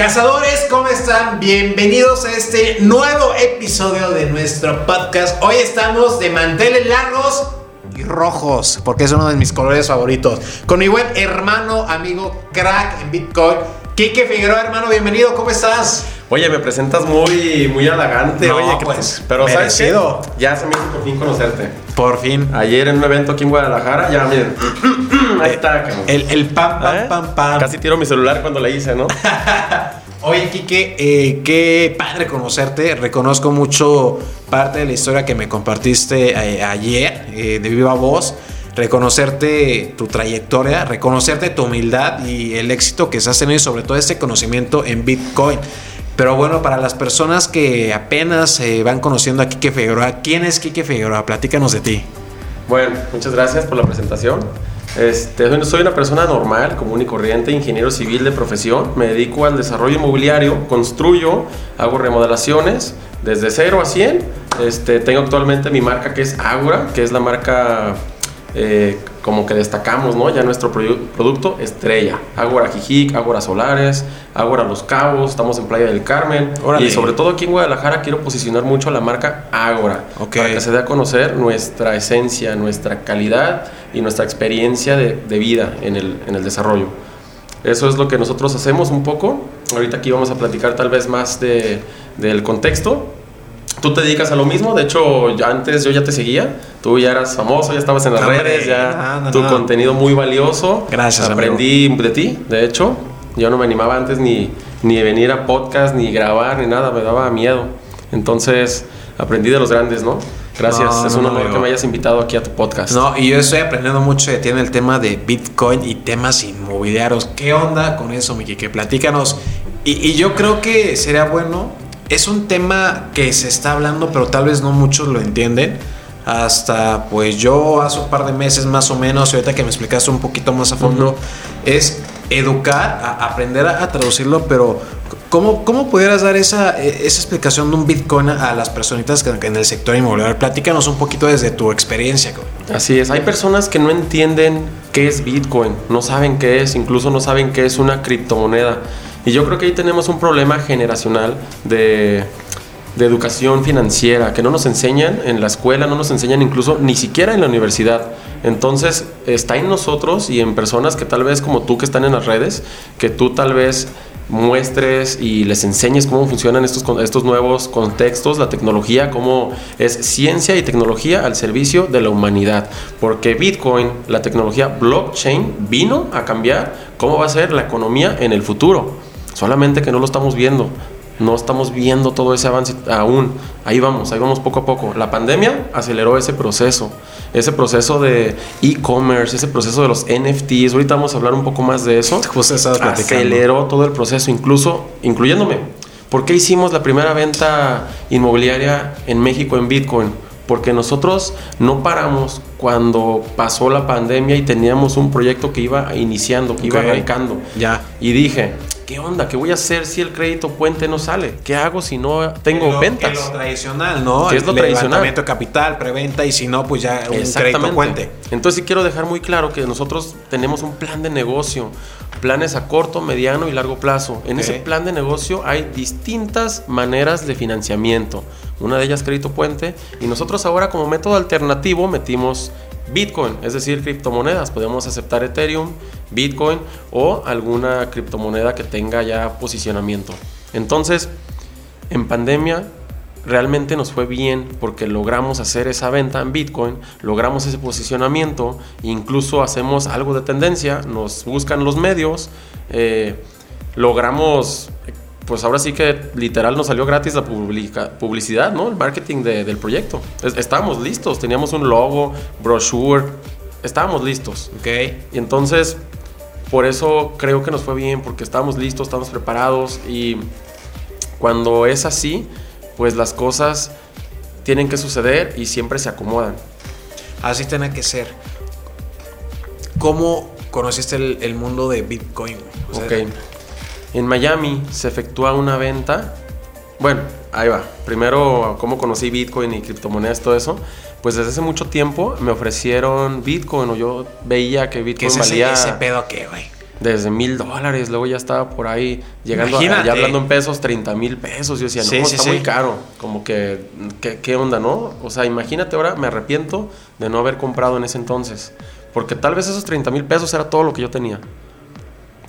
Cazadores, ¿cómo están? Bienvenidos a este nuevo episodio de nuestro podcast. Hoy estamos de manteles largos y rojos, porque es uno de mis colores favoritos. Con mi buen hermano, amigo, crack en Bitcoin, Kike Figueroa, hermano, bienvenido, ¿cómo estás? Oye, me presentas muy, muy elegante, No, oye, pues, te- pero ¿sabes qué? merecido. Ya se me hizo por fin conocerte. Por fin. Ayer en un evento aquí en Guadalajara, ya miren, ahí está, cabrón. El, el pam, pam, ¿Eh? pam, pam. Casi tiro mi celular cuando le hice, ¿no? Oye, Kike, eh, qué padre conocerte. Reconozco mucho parte de la historia que me compartiste eh, ayer eh, de viva voz. Reconocerte tu trayectoria, reconocerte tu humildad y el éxito que has tenido y sobre todo este conocimiento en Bitcoin. Pero bueno, para las personas que apenas eh, van conociendo a Kike Figueroa, ¿quién es Kike Figueroa? Platícanos de ti. Bueno, muchas gracias por la presentación. Este, soy- una persona normal, común y corriente, ingeniero civil de profesión. Me dedico al desarrollo inmobiliario, construyo, hago remodelaciones desde 0 a 100. Este, tengo actualmente mi marca que es Agora, que es la marca eh, como que destacamos, ¿no? Ya nuestro produ- producto estrella. Agora Jijic, Agora Solares, Agora Los Cabos, estamos en Playa del Carmen. Órale. Y sobre todo aquí en Guadalajara quiero posicionar mucho la marca Agora. Ok. Para que se dé a conocer nuestra esencia, nuestra calidad y nuestra experiencia de, de vida en el, en el desarrollo. Eso es lo que nosotros hacemos un poco. Ahorita aquí vamos a platicar tal vez más de, del contexto. Tú te dedicas a lo mismo, de hecho antes yo ya te seguía, tú ya eras famoso, ya estabas en las Hombre, redes, ya no, no, tu no. contenido muy valioso. Gracias, Aprendí de ti, de hecho, yo no me animaba antes ni, ni venir a podcast, ni grabar, ni nada, me daba miedo. Entonces aprendí de los grandes, ¿no? Gracias, No, es un no, honor yo- que me hayas invitado aquí a tu podcast. No, y yo estoy aprendiendo mucho de ti en el tema de Bitcoin y temas inmobiliarios. ¿Qué onda con eso, Miki? Que platícanos. Y, y yo creo que sería bueno. Es un tema que se está hablando, pero tal vez no muchos lo entienden. Hasta pues yo hace un par de meses más o menos, y ahorita que me explicaste un poquito más a fondo, Ujú. es educar, a- aprender a, a traducirlo, pero ¿cómo, cómo pudieras dar esa, eh, esa explicación de un Bitcoin a, a las personitas que, que en el sector inmobiliario? Platícanos un poquito desde tu experiencia. Así es, hay personas que no entienden qué es Bitcoin, no saben qué es, incluso no saben qué es una criptomoneda. Y yo creo que ahí tenemos un problema generacional de, de educación financiera, que no nos enseñan en la escuela, no nos enseñan incluso ni siquiera en la universidad. Entonces está en nosotros y en personas que tal vez como tú que están en las redes, que tú tal vez muestres y les enseñes cómo funcionan estos, estos nuevos contextos, la tecnología, cómo es ciencia y tecnología al servicio de la humanidad. Porque Bitcoin, la tecnología blockchain, vino a cambiar cómo va a ser la economía en el futuro. Solamente que no lo estamos viendo. No estamos viendo todo ese avance aún. Ahí vamos, ahí vamos poco a poco. La pandemia aceleró ese proceso, ese proceso de e-commerce, ese proceso de los NFTs. Ahorita vamos a hablar un poco más de eso. Platicando. Aceleró todo el proceso, incluso incluyéndome. ¿Por qué hicimos la primera venta inmobiliaria en México en Bitcoin? Porque nosotros no paramos cuando pasó la pandemia y teníamos un proyecto que iba iniciando, que iba Ok. arrancando. Ya. Y dije, ¿qué onda? ¿Qué voy a hacer si el crédito puente no sale? ¿Qué hago si no tengo Lo- ventas? que lo tradicional, ¿no? ¿Qué es lo El tradicional? Levantamiento de capital, preventa y si no, pues ya un crédito puente. Entonces sí quiero dejar muy claro que nosotros tenemos un plan de negocio, planes a corto, mediano y largo plazo. En ese plan de negocio hay distintas maneras de financiamiento. Una de ellas crédito puente y nosotros ahora como método alternativo metimos Bitcoin, es decir, criptomonedas. Podemos aceptar Ethereum, Bitcoin o alguna criptomoneda que tenga ya posicionamiento. Entonces, en pandemia realmente nos fue bien porque logramos hacer esa venta en Bitcoin, logramos ese posicionamiento, incluso hacemos algo de tendencia, nos buscan los medios, eh, logramos, pues ahora sí que literal nos salió gratis la publica- publicidad, ¿no? El marketing de- del proyecto. Es- estábamos listos, teníamos un logo, brochure, estábamos listos. Ok. Y entonces, por eso creo que nos fue bien, porque estábamos listos, estábamos preparados y cuando es así, pues las cosas tienen que suceder y siempre se acomodan. Así tiene que ser. ¿Cómo conociste el, el mundo de Bitcoin? O sea, Ok. En Miami se efectúa una venta. Bueno, ahí va. Primero, cómo conocí Bitcoin y criptomonedas, todo eso. Pues desde hace mucho tiempo me ofrecieron Bitcoin o yo veía que ¿Qué Bitcoin es ese, valía. ese pedo qué, güey? desde mil dólares, luego ya estaba por ahí llegando a, ya hablando en pesos, 30 mil pesos. Yo decía, no, está muy caro. Como que, ¿qué, onda, no? O sea, imagínate ahora, me arrepiento de no haber comprado en ese entonces. Porque tal vez esos 30 mil pesos era todo lo que yo tenía.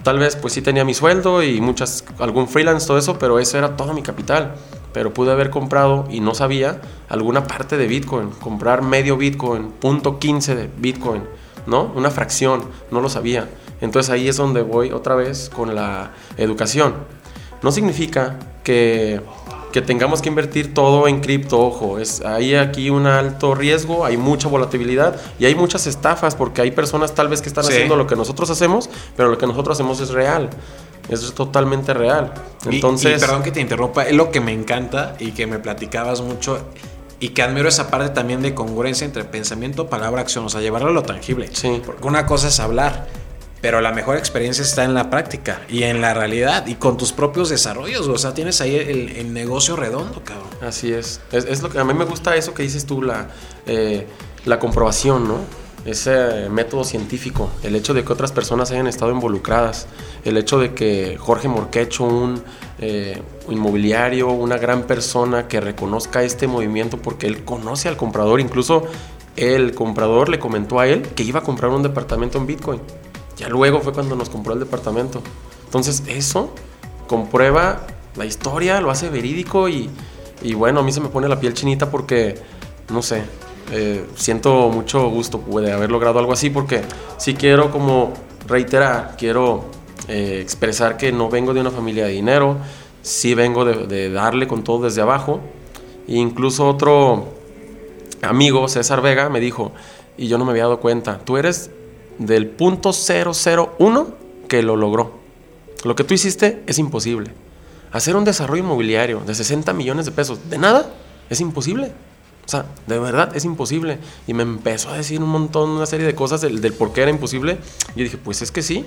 Tal vez, pues sí tenía mi sueldo y muchas, algún freelance, todo eso, pero eso era todo mi capital. Pero pude haber comprado, y no sabía, alguna parte de Bitcoin. Comprar medio Bitcoin, punto 15 de Bitcoin, ¿no? Una fracción, no lo sabía. Entonces ahí es donde voy otra vez con la educación. No significa que, tengamos que invertir todo en cripto, ojo, es, hay aquí un alto riesgo, hay mucha volatilidad y hay muchas estafas porque hay personas tal vez que están haciendo lo que nosotros hacemos, pero lo que nosotros hacemos es real. Eso es totalmente real. Entonces, perdón que te interrumpa, es lo que me encanta y que me platicabas mucho y que admiro esa parte también de congruencia entre pensamiento, palabra, acción, o sea, llevarlo a lo tangible. Sí. Porque una cosa es hablar pero la mejor experiencia está en la práctica y en la realidad y con tus propios desarrollos. O sea, tienes ahí el, negocio redondo, cabrón. Así es. es. lo que a mí me gusta eso que dices tú, la, eh, la comprobación, ¿no? Ese método científico, el hecho de que otras personas hayan estado involucradas, el hecho de que Jorge Morquecho, un eh, inmobiliario, una gran persona que reconozca este movimiento porque él conoce al comprador, incluso el comprador le comentó a él que iba a comprar un departamento en Bitcoin. Ya luego fue cuando nos compró el departamento. Entonces eso comprueba la historia, lo hace verídico y, bueno, a mí se me pone la piel chinita porque, no sé, eh, siento mucho gusto de haber logrado algo así porque si quiero como reiterar, quiero eh, expresar que no vengo de una familia de dinero, sí vengo de, de darle con todo desde abajo. E incluso otro amigo, César Vega, me dijo, y yo no me había dado cuenta, tú eres del punto 001 que lo logró. Lo que tú hiciste es imposible. Hacer un desarrollo inmobiliario de 60 millones de pesos de nada es imposible. O sea, de verdad es imposible. Y me empezó a decir un montón, una serie de cosas del, del por qué era imposible. Y dije, pues es que sí,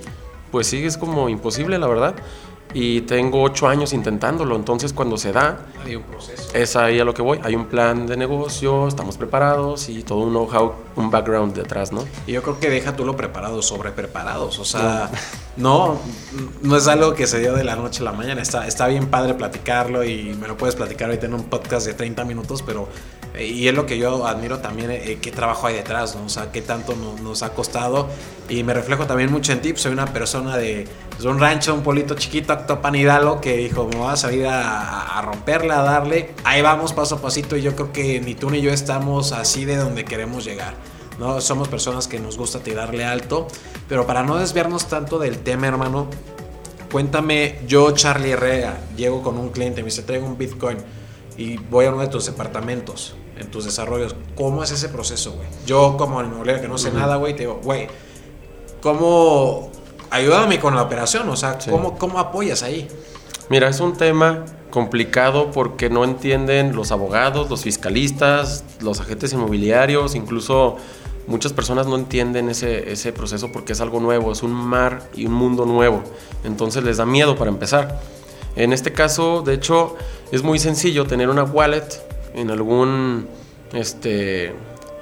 pues sí, es como imposible, la verdad y tengo ocho años intentándolo. Entonces, cuando se da, hay un proceso. Es ahí a lo que voy. Hay un plan de negocio, estamos preparados y todo un know-how, un background detrás, ¿no? Y yo creo que deja tú lo preparado sobre preparados. O sea, no, no, es algo que se dio de la noche a la mañana. Está, está bien padre platicarlo y me lo puedes platicar ahorita en un podcast de 30 minutos, pero. Y es lo que yo admiro también, eh, qué trabajo hay detrás, ¿no? O sea, qué tanto nos ha costado. Y me reflejo también mucho en ti. Pues soy una persona de, de un rancho, un polito chiquito Topanidalo que dijo, me voy a salir a, a, a darle. Ahí vamos paso a pasito y yo creo que ni tú ni yo estamos así de donde queremos llegar. ¿no? Somos personas que nos gusta tirarle alto. Pero para no desviarnos tanto del tema, hermano, cuéntame, yo, Charlie Herrera, llego con un cliente, me dice, traigo un Bitcoin y voy a uno de tus departamentos, en tus desarrollos. ¿Cómo es ese proceso, güey? Yo como inmobiliario que no sé nada, güey, te digo, güey, ¿cómo ayúdame con la operación, o sea, ¿cómo, ¿cómo apoyas ahí? Mira, es un tema complicado porque no entienden los abogados, los fiscalistas, los agentes inmobiliarios, incluso muchas personas no entienden ese, ese proceso porque es algo nuevo, es un mar y un mundo nuevo. Entonces les da miedo para empezar. En este caso, de hecho, es muy sencillo tener una wallet en algún este,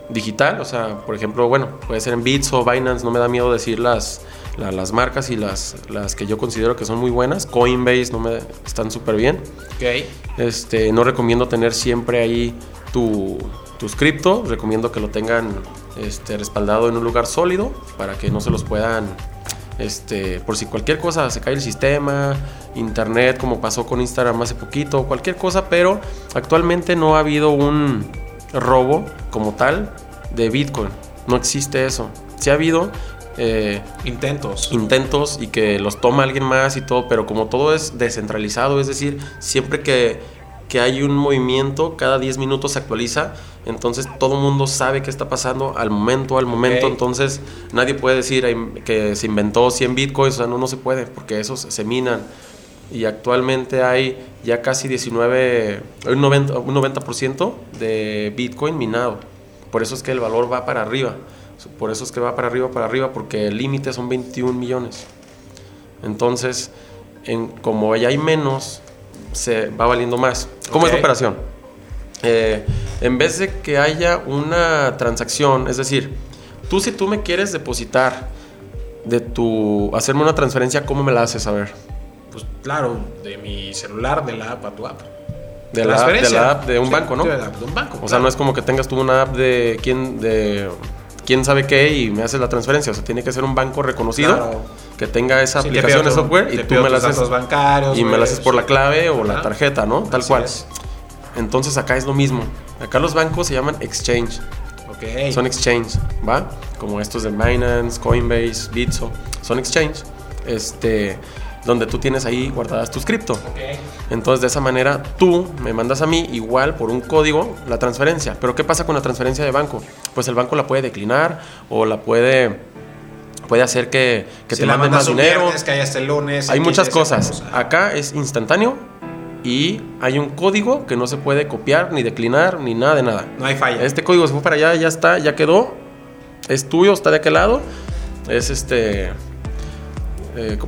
digital, o sea, por ejemplo, bueno, puede ser en Bits o Binance, no me da miedo decir las, las marcas y las, las que yo considero que son muy buenas. Coinbase no me, están súper bien. Okay. Este, no recomiendo tener siempre ahí tu, tus cripto. Recomiendo que lo tengan este, respaldado en un lugar sólido para que no se los puedan. Este, por si cualquier cosa se cae el sistema, internet, como pasó con Instagram hace poquito, cualquier cosa, pero actualmente no ha habido un robo como tal de Bitcoin. No existe eso. Sí ha habido, eh, intentos. Intentos y que los toma alguien más y todo, pero como todo es descentralizado, es decir, siempre que, que hay un movimiento, cada 10 minutos se actualiza, entonces todo el mundo sabe qué está pasando al momento, al momento, entonces nadie puede decir que se inventó 100 bitcoins, o sea, no, no se puede, porque esos se minan. Y actualmente hay ya casi 19, un 90%, un 90 de bitcoin minado. Por eso es que el valor va para arriba. Por eso es que va para arriba, para arriba, porque el límite son 21 millones. Entonces, en, como ya hay menos, se va valiendo más. ¿Cómo es la operación? Eh, en vez de que haya una transacción, es decir, tú si tú me quieres depositar de tu hacerme una transferencia, ¿cómo me la haces saber? Pues claro, de mi celular, de la app a tu app. De la, app, de la app de un Sí, banco, ¿no? De la app de un banco. O sea, no es como que tengas tú una app de quién, de quién sabe qué y me haces la transferencia. O sea, tiene que ser un banco reconocido Claro. que tenga esa Sí, aplicación de software y tú me la haces bancarios, y me la haces por sí. la clave o la tarjeta, ¿no? Tal Así cual. es. Entonces acá es lo mismo. Acá los bancos se llaman exchange. Ok. Son exchange, ¿va? Como estos de Binance, Coinbase, Bitso. Son exchange. Este, donde tú tienes ahí guardadas tus cripto. Ok. Entonces, de esa manera, tú me mandas a mí igual por un código la transferencia. Pero, ¿qué pasa con la transferencia de banco? Pues el banco la puede declinar o la puede, puede hacer que, que Si te manden más dinero. viernes, que hay hasta el lunes. Hay muchas cosas. Acá es instantáneo y hay un código que no se puede copiar, ni declinar, ni nada de nada. No hay falla. Este código se fue para allá, ya está, ya quedó. Es tuyo, está de aquel lado. Es este. eh,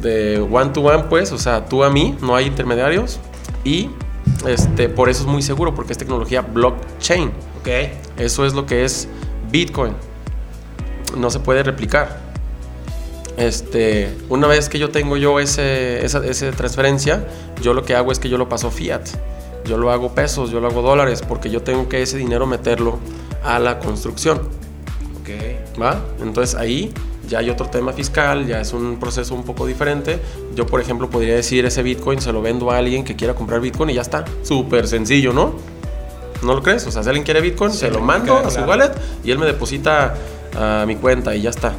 de one to one, pues, o sea, tú a mí, no hay intermediarios. Y este, por eso es muy seguro, porque es tecnología blockchain. Ok. Eso es lo que es Bitcoin. No se puede replicar. Este, una vez que yo tengo yo ese, esa, esa transferencia, yo lo que hago es que yo lo paso fiat. Yo lo hago pesos, yo lo hago dólares, porque yo tengo que ese dinero meterlo a la construcción. Ok. ¿Va? Entonces ahí ya hay otro tema fiscal, ya es un proceso un poco diferente. Yo, por ejemplo, podría decir ese Bitcoin se lo vendo a alguien que quiera comprar Bitcoin y ya está. Súper sencillo, ¿no? ¿No lo crees? O sea, si alguien quiere Bitcoin, Sí, se lo mando a su claro. wallet y él me deposita a mi cuenta y ya está.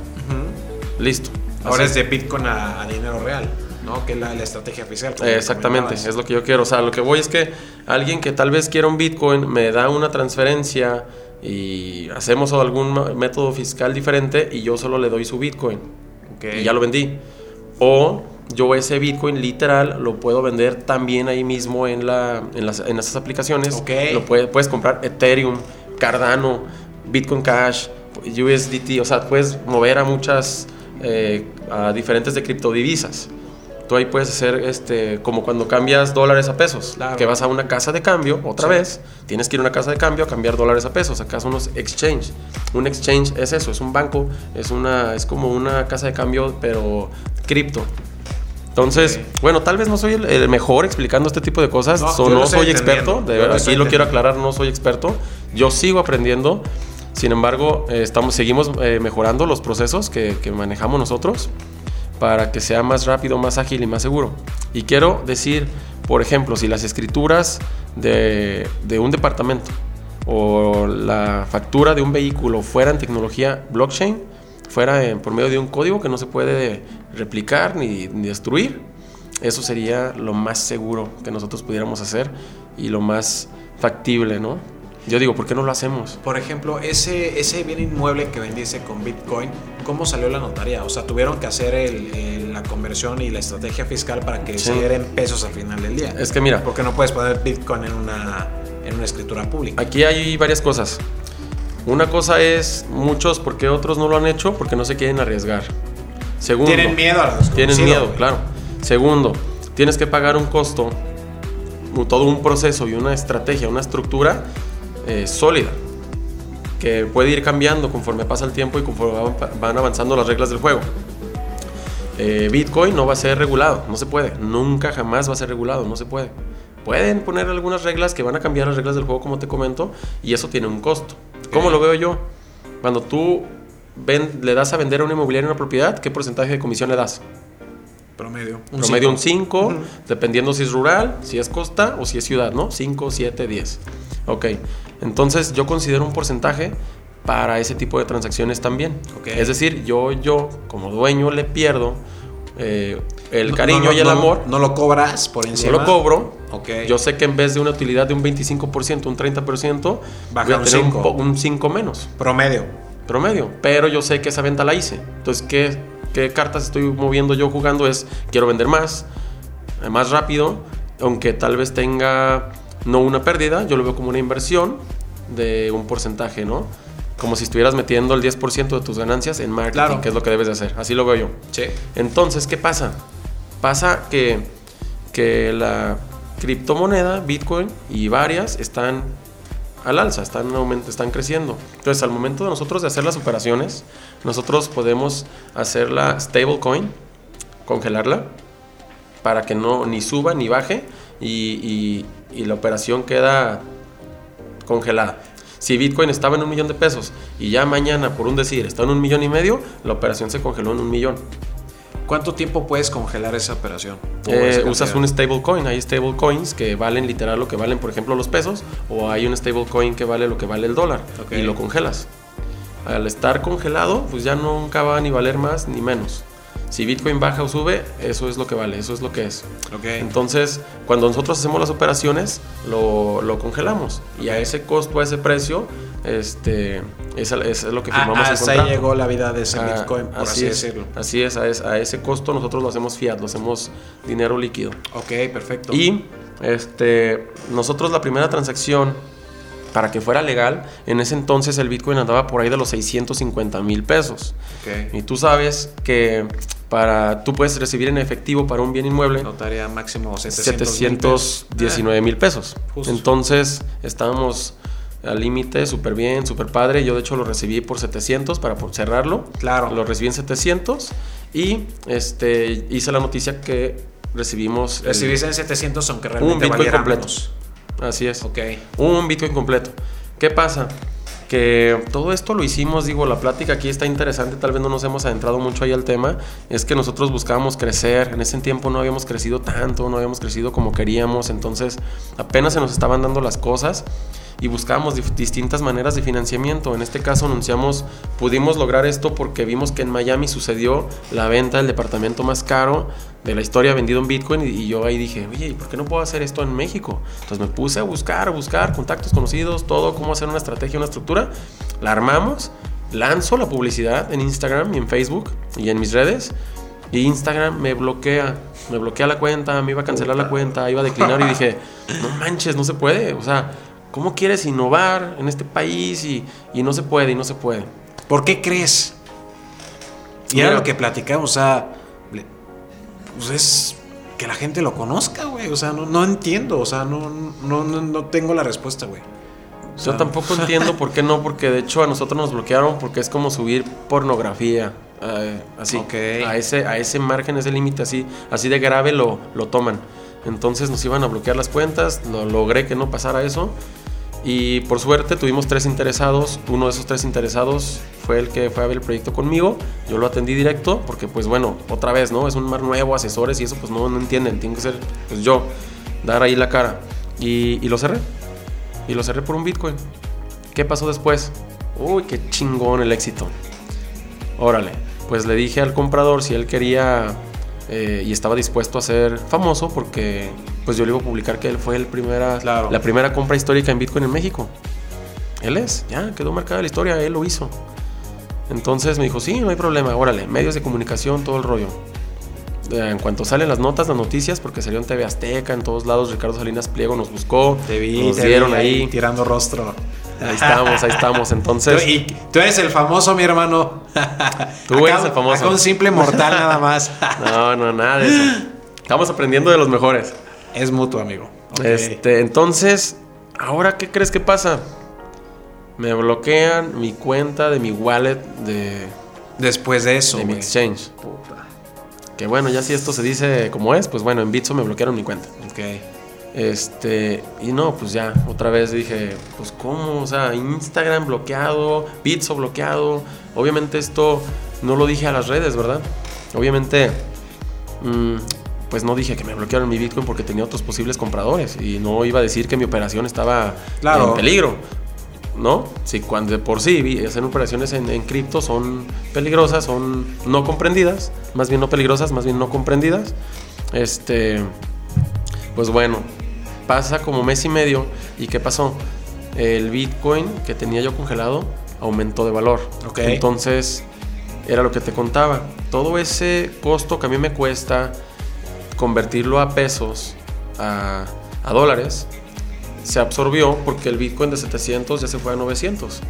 Listo. Ahora Así es de Bitcoin a, a dinero real, ¿no? Que es la, la estrategia oficial. Exactamente, es lo que yo quiero. O sea, lo que voy es que alguien que tal vez quiera un Bitcoin me da una transferencia y hacemos algún método fiscal diferente y yo solo le doy su Bitcoin Ok. y ya lo vendí. O yo ese Bitcoin literal lo puedo vender también ahí mismo en, la, en, las, en esas aplicaciones. Ok. Lo puede- puedes comprar Ethereum, Cardano, Bitcoin Cash, USDT. O sea, puedes mover a muchas, eh, a diferentes de criptodivisas. Tú ahí puedes hacer este, como cuando cambias dólares a pesos, Claro. que vas a una casa de cambio otra Sí. vez, tienes que ir a una casa de cambio a cambiar dólares a pesos. Acá son los exchange. Un exchange es eso, es un banco, es una, es como una casa de cambio, pero cripto. Entonces, Ok. bueno, tal vez no soy el, el mejor explicando este tipo de cosas, No, so- no, soy experto, de verdad, aquí lo quiero aclarar, no soy experto, yo sigo aprendiendo, sin embargo, eh, estamos, seguimos eh, mejorando los procesos que, manejamos nosotros para que sea más rápido, más ágil y más seguro. Y quiero decir, por ejemplo, si las escrituras de, un departamento o la factura de un vehículo fuera en tecnología blockchain, fuera por medio de un código que no se puede replicar ni, ni destruir, eso sería lo más seguro que nosotros pudiéramos hacer y lo más factible, ¿no? Yo digo, ¿por qué no lo hacemos? Por ejemplo, ese, ese bien inmueble que vendiste con Bitcoin, ¿cómo salió la notaría? O sea, tuvieron que hacer el- el- la conversión y la estrategia fiscal para que Sí. saliera en pesos al final del día. Es que mira, Porque no puedes poner Bitcoin en una, en una escritura pública. Aquí hay varias cosas. Una cosa es muchos, porque otros no lo han hecho? Porque no se quieren arriesgar. Segundo, Tienen miedo a lo desconocido, Tienen miedo, güey. claro. Segundo, tienes que pagar un costo, todo un proceso y una estrategia, una estructura eh, sólida, que puede ir cambiando conforme pasa el tiempo y conforme van, van avanzando las reglas del juego. Eh, Bitcoin no va a ser regulado, no se puede, nunca jamás va a ser regulado, no se puede. Pueden poner algunas reglas que van a cambiar las reglas del juego, como te comento, y eso tiene un costo. ¿Cómo lo veo yo? Cuando tú ven- le das a vender a una inmobiliaria una propiedad, ¿qué porcentaje de comisión le das? Promedio. promedio un cinco. 5, Ujú. dependiendo si es rural, si es costa o si es ciudad, ¿no? 5, 7, 10. Ok, entonces yo considero un porcentaje para ese tipo de transacciones también. Ok. Es decir, yo, yo como dueño le pierdo eh, el No- cariño no- y el no- amor, No lo cobras por no encima. lo cobro. Ok. Yo sé que en vez de una utilidad de un 25%, un 30%, Baja voy a un tener un, cinco. po- un 5 menos Promedio. promedio. Pero yo sé que esa venta la hice. Entonces, ¿qué, qué cartas estoy moviendo yo jugando? Es, quiero vender más, eh, más rápido, aunque tal vez tenga no una pérdida, yo lo veo como una inversión de un porcentaje, ¿no? Como si estuvieras metiendo el 10% de tus ganancias en marketing, Claro. que es lo que debes de hacer. Así lo veo yo. Sí. Entonces, ¿qué pasa? Pasa que, que la criptomoneda, Bitcoin y varias están al alza, están, aumento, están creciendo. Entonces, al momento de nosotros de hacer las operaciones, nosotros podemos hacer la stablecoin, congelarla, para que no ni suba ni baje y, y- y la operación queda congelada. Si Bitcoin estaba en un millón de pesos y ya mañana, por un decir, está en un millón y medio, la operación se congeló en un millón. ¿Cuánto tiempo puedes congelar esa operación? Eh, usas un stablecoin. Hay stablecoins que valen literal lo que valen, por ejemplo, los pesos, o hay un stablecoin que vale lo que vale el dólar y lo congelas. Al estar congelado, pues ya nunca va a ni valer más ni menos. Si Bitcoin baja o sube, eso es lo que vale, eso es lo que es. Ok. Entonces, cuando nosotros hacemos las operaciones, lo, lo congelamos. Y a ese costo, a ese precio, este, es, es lo que Ah, firmamos el hasta ahí llegó la vida de ese Ah, Bitcoin, por así, es, decirlo. Así es a, es- a ese costo nosotros lo hacemos fiat, lo hacemos dinero líquido. Ok, perfecto. Y este, nosotros la primera transacción, para que fuera legal, en ese entonces el Bitcoin andaba por ahí de los 650 mil pesos. Ok. Y tú sabes que para tú puedes recibir en efectivo para un bien inmueble Notaría máximo 700 mil pesos. 719 mil pesos. Entonces estábamos al límite, súper bien, súper padre. Yo de hecho lo recibí por 700 para cerrarlo. Claro. Lo recibí en 700 y este, hice la noticia que recibimos... Recibiste en 700 aunque un realmente Bitcoin valiera completo. menos. Así es. Ok. Un Bitcoin completo. ¿Qué pasa? Que todo esto lo hicimos, digo, la plática aquí está interesante, tal vez no nos hemos adentrado mucho ahí al tema, es que nosotros buscábamos crecer, en ese tiempo no habíamos crecido tanto, no habíamos crecido como queríamos, entonces apenas se nos estaban dando las cosas y buscábamos distintas maneras de financiamiento. En este caso anunciamos, pudimos lograr esto porque vimos que en Miami sucedió la venta del departamento más caro de la historia vendido en Bitcoin y, y yo ahí dije, oye, ¿y por qué no puedo hacer esto en México? Entonces me puse a buscar, a buscar contactos conocidos, todo, cómo hacer una estrategia, una estructura. La armamos, lanzo la publicidad en Instagram y en Facebook y en mis redes. Y Instagram me bloquea, me bloquea la cuenta, me iba a cancelar la cuenta, iba a declinar y dije, no manches, no se puede. O sea, ¿cómo quieres innovar en este país y, y no se puede, y no se puede? ¿Por qué crees? Y era Mira. lo que platicamos, o sea, pues es que la gente lo conozca, güey. O sea, no, no entiendo, o sea, no, no, no, tengo la respuesta, güey. O Yo sea, tampoco entiendo por qué no, porque de hecho a nosotros nos bloquearon porque es como subir pornografía. eh, así, Ok. a ese, a ese margen, ese límite así, así de grave lo, lo toman. Entonces nos iban a bloquear las cuentas, lo logré que no pasara eso. Y por suerte tuvimos tres interesados. Uno de esos tres interesados fue el que fue a ver el proyecto conmigo. Yo lo atendí directo porque, pues bueno, otra vez, ¿no? Es un mar nuevo, asesores y eso, pues no, no entienden. Tiene que ser, pues yo, dar ahí la cara. Y, y lo cerré. Y lo cerré por un Bitcoin. ¿Qué pasó después? Uy, qué chingón el éxito. Órale, pues le dije al comprador si él quería eh, y estaba dispuesto a ser famoso porque pues yo le iba a publicar que él fue el primera, Claro. la primera compra histórica en Bitcoin en México. Él es, ya quedó marcada la historia, él lo hizo. Entonces me dijo, sí, no hay problema, órale, medios de comunicación, todo el rollo. Eh, En cuanto salen las notas, las noticias, porque salió en TV Azteca, en todos lados, Ricardo Salinas Pliego nos buscó, Te vi, nos te dieron vi ahí, tirando rostro. Ahí estamos, ahí estamos. Tú, Entonces, y tú eres el famoso, mi hermano. Tú eres el famoso. Acá un simple mortal nada más. no, no, nada de eso. Estamos aprendiendo de los mejores. es mutuo, amigo. Este, entonces, ¿ahora qué crees que pasa? Me bloquean mi cuenta de mi wallet de, Después de eso, de mi exchange. Que bueno, ya si esto se dice como es, pues bueno, en Bitso me bloquearon mi cuenta. Ok. Este, y no, pues ya, otra vez dije, pues cómo, o sea, Instagram bloqueado, Bitso bloqueado. Obviamente esto no lo dije a las redes, ¿verdad? Obviamente, mm, pues no dije que me bloquearon mi Bitcoin porque tenía otros posibles compradores y no iba a decir que mi operación estaba Claro. en peligro. ¿No? Si cuando de por sí vi- hacer operaciones en, en cripto son peligrosas, son no comprendidas, más bien no peligrosas, más bien no comprendidas. Este, pues bueno, pasa como mes y medio. ¿Y qué pasó? El Bitcoin que tenía yo congelado aumentó de valor. Ok. Entonces, era lo que te contaba. Todo ese costo que a mí me cuesta convertirlo a pesos, a, a dólares, se absorbió porque el Bitcoin de 700 ya se fue a 900.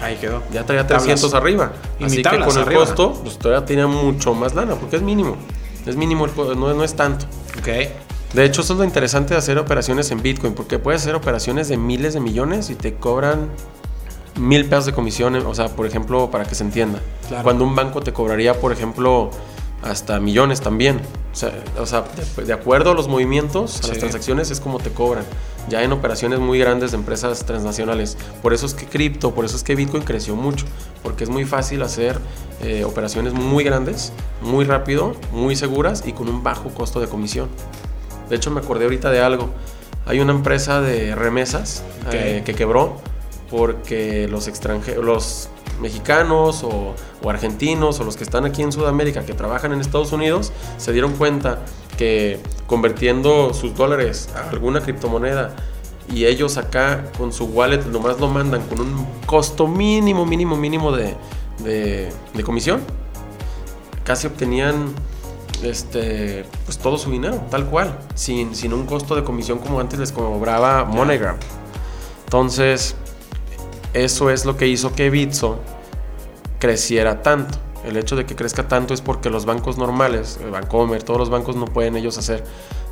Ahí quedó. Ya traía Tablas. 300 arriba. Y Así que tablas con el arriba. costo, pues todavía tenía mucho más lana porque es mínimo. Es mínimo, el no, no es tanto. Ok. De hecho, eso es lo interesante de hacer operaciones en Bitcoin, porque puedes hacer operaciones de miles de millones y te cobran mil pesos de comisión, o sea, por ejemplo, para que se entienda. Cuando un banco te cobraría, por ejemplo, hasta millones también. O sea, de, acuerdo a los movimientos, a las transacciones, es como te cobran. Ya en operaciones muy grandes de empresas transnacionales. Por eso es que cripto, por eso es que Bitcoin creció mucho. Porque es muy fácil hacer eh, operaciones muy grandes, muy rápido, muy seguras y con un bajo costo de comisión. De hecho, me acordé ahorita de algo. Hay una empresa de remesas eh, que quebró porque los extranjeros, los mexicanos o, argentinos o los que están aquí en Sudamérica que trabajan en Estados Unidos se dieron cuenta que convirtiendo sus dólares a alguna criptomoneda y ellos acá con su wallet nomás lo mandan con un costo mínimo, mínimo, mínimo de, de, comisión, casi obtenían este, pues todo su dinero, tal cual, sin, sin un costo de comisión como antes les cobraba MoneyGram. Entonces, eso es lo que hizo que Bitso creciera tanto. El hecho de que crezca tanto es porque los bancos normales, Bancomer, todos los bancos no pueden ellos hacer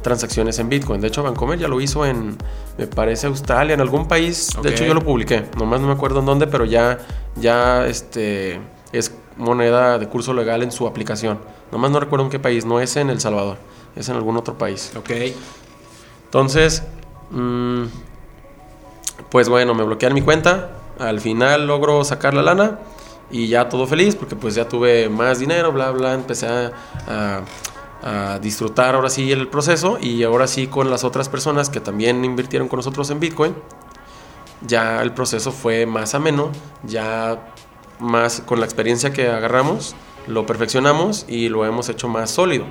transacciones en Bitcoin. De hecho, Bancomer ya lo hizo en, me parece, Australia, en algún país. De hecho, yo lo publiqué. Nomás no me acuerdo en dónde, pero ya, ya este, es moneda de curso legal en su aplicación. Nomás no recuerdo en qué país. No es en El Salvador. Es en algún otro país. Ok. Entonces, mm, pues bueno, me bloquearon mi cuenta al final logro sacar la lana y ya todo feliz porque pues ya tuve más dinero, bla, bla, empecé a, disfrutar ahora sí el proceso y ahora sí con las otras personas que también invirtieron con nosotros en Bitcoin, ya el proceso fue más ameno, ya más con la experiencia que agarramos, lo perfeccionamos y lo hemos hecho más sólido.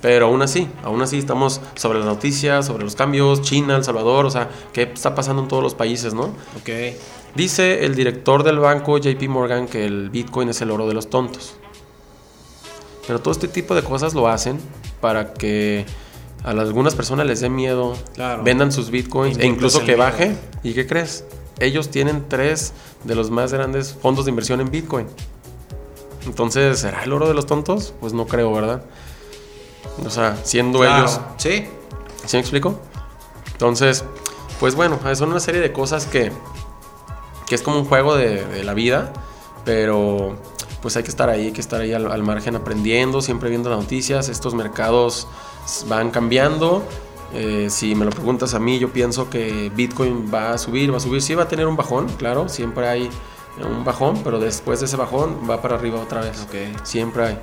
Pero aún así, aún así estamos sobre las noticias, sobre los cambios, China, El Salvador, o sea, qué está pasando en todos los países, ¿no? Ok. Dice el director del banco JP Morgan que el Bitcoin es el oro de los tontos. Pero todo este tipo de cosas lo hacen para que a algunas personas les dé miedo, vendan sus bitcoins e incluso que baje. ¿Y qué crees? Ellos tienen tres de los más grandes fondos de inversión en bitcoin. Entonces, ¿será el oro de los tontos? Pues no creo, ¿verdad? O sea, siendo ellos. Sí. ¿Sí me explico? Entonces, pues bueno, son una serie de cosas que que es como un juego de, la vida, pero pues hay que estar ahí, hay que estar ahí al, margen aprendiendo, siempre viendo las noticias, estos mercados van cambiando. Eh, si me lo preguntas a mí, yo pienso que Bitcoin va a subir, va a subir, sí va a tener un bajón, claro, siempre hay un bajón, pero después de ese bajón va para arriba otra vez, okay. siempre hay.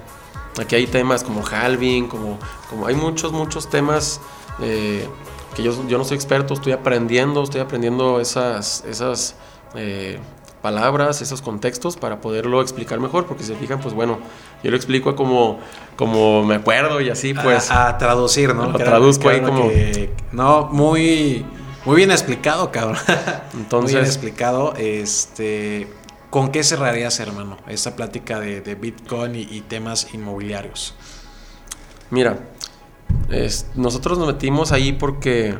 Aquí hay temas como halving, como, como hay muchos, muchos temas eh, que yo, yo no soy experto, estoy aprendiendo, estoy aprendiendo esas, esas eh, palabras, esos contextos para poderlo explicar mejor, porque si se fijan, pues bueno, yo lo explico como, como me acuerdo y así pues... A, traducir, ¿no? Lo traduzco ahí como... no, muy, muy bien explicado, cabrón. Entonces... Muy bien explicado, este... ¿Con qué cerrarías, hermano, esta plática de, Bitcoin y, temas inmobiliarios? Mira, nosotros nos metimos ahí porque,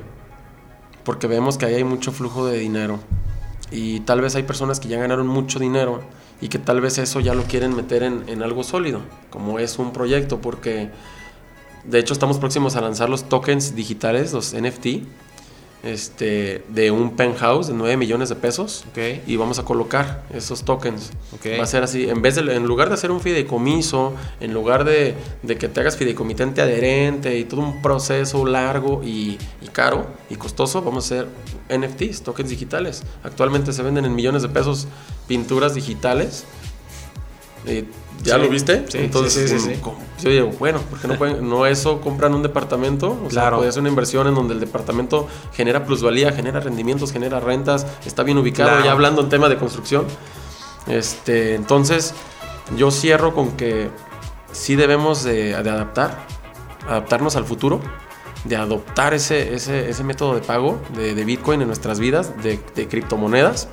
porque vemos que ahí hay mucho flujo de dinero y tal vez hay personas que ya ganaron mucho dinero y que tal vez eso ya lo quieren meter en, algo sólido, como es un proyecto, porque de hecho estamos próximos a lanzar los tokens digitales, los NFT, este, de un penthouse de 9 millones de pesos y vamos a colocar esos tokens. Va a ser así, en vez de, en lugar de hacer un fideicomiso, en lugar de, que te hagas fideicomitente adherente y todo un proceso largo y, y, caro y costoso, vamos a hacer NFTs, tokens digitales. Actualmente se venden en millones de pesos pinturas digitales ¿Ya lo viste? Sí, Entonces, sí, yo digo, bueno, ¿por qué no, pueden, no eso compran un departamento? O sea, puede ser una inversión en donde el departamento genera plusvalía, genera rendimientos, genera rentas, está bien ubicado, ya hablando en tema de construcción. Este, entonces, yo cierro con que sí debemos de, adaptar, adaptarnos al futuro, de adoptar ese, ese, ese método de pago de, de, Bitcoin en nuestras vidas, de, de criptomonedas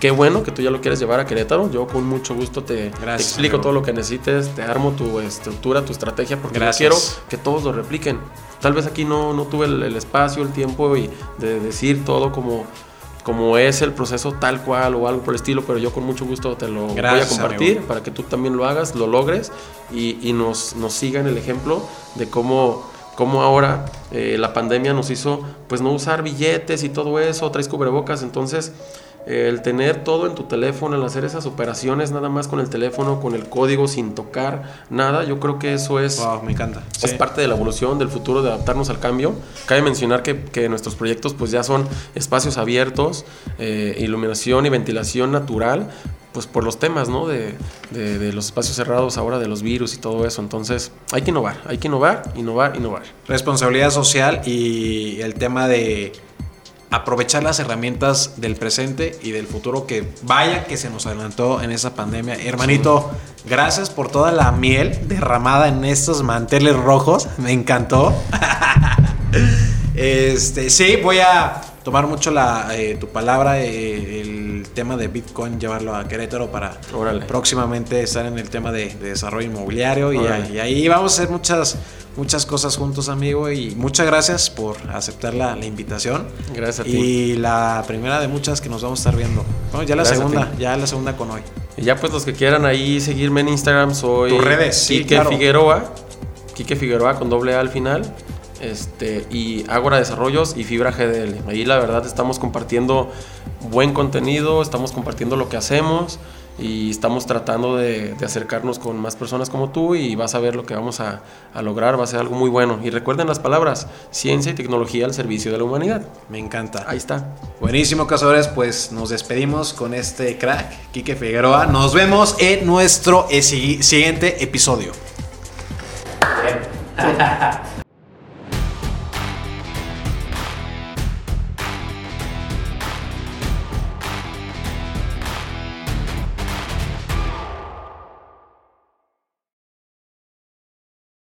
Qué bueno que tú ya lo quieres llevar a Querétaro. Yo con mucho gusto te, explico todo lo que necesites, te armo tu estructura, tu estrategia, porque quiero que todos lo repliquen. Tal vez aquí no, no tuve el, espacio, el tiempo y de decir todo como, como es el proceso tal cual o algo por el estilo, pero yo con mucho gusto te lo voy a compartir para que tú también lo hagas, lo logres y, y nos, nos sigan el ejemplo de cómo cómo ahora eh, la pandemia nos hizo pues no usar billetes y todo eso, traes cubrebocas, entonces el tener todo en tu teléfono, el hacer esas operaciones nada más con el teléfono, con el código, sin tocar nada, yo creo que eso es... me encanta. Es parte de la evolución, del futuro, de adaptarnos al cambio. Cabe mencionar que, que nuestros proyectos pues ya son espacios abiertos, eh, iluminación y ventilación natural, pues por los temas, ¿no? De, de, de, los espacios cerrados ahora, de los virus y todo eso. Entonces, hay que innovar, hay que innovar, innovar, innovar. Responsabilidad social y el tema de aprovechar las herramientas del presente y del futuro que vaya que se nos adelantó en esa pandemia. Hermanito, gracias por toda la miel derramada en estos manteles rojos. Me encantó. este, sí, voy a tomar mucho la, eh, tu palabra, eh, tema de Bitcoin, llevarlo a Querétaro para Órale. próximamente estar en el tema de, de desarrollo inmobiliario y, y, ahí vamos a hacer muchas, muchas cosas juntos, amigo, y muchas gracias por aceptar la, la invitación. Gracias a ti. Y la primera de muchas que nos vamos a estar viendo. No, ya la Gracias segunda, ya la segunda con hoy. Y ya pues los que quieran ahí seguirme en Instagram soy Tus redes, sí, Quique claro. Figueroa, Quique Figueroa con doble A al final. Este, y Ágora Desarrollos y Fibra GDL. Ahí la verdad estamos compartiendo buen contenido, estamos compartiendo lo que hacemos y estamos tratando de, de acercarnos con más personas como tú y vas a ver lo que vamos a, a, lograr, va a ser algo muy bueno. Y recuerden las palabras, ciencia y tecnología al servicio de la humanidad. Me encanta. Ahí está. Buenísimo, cazadores, pues nos despedimos con este crack, Quique Figueroa. Nos vemos en nuestro eh, siguiente episodio.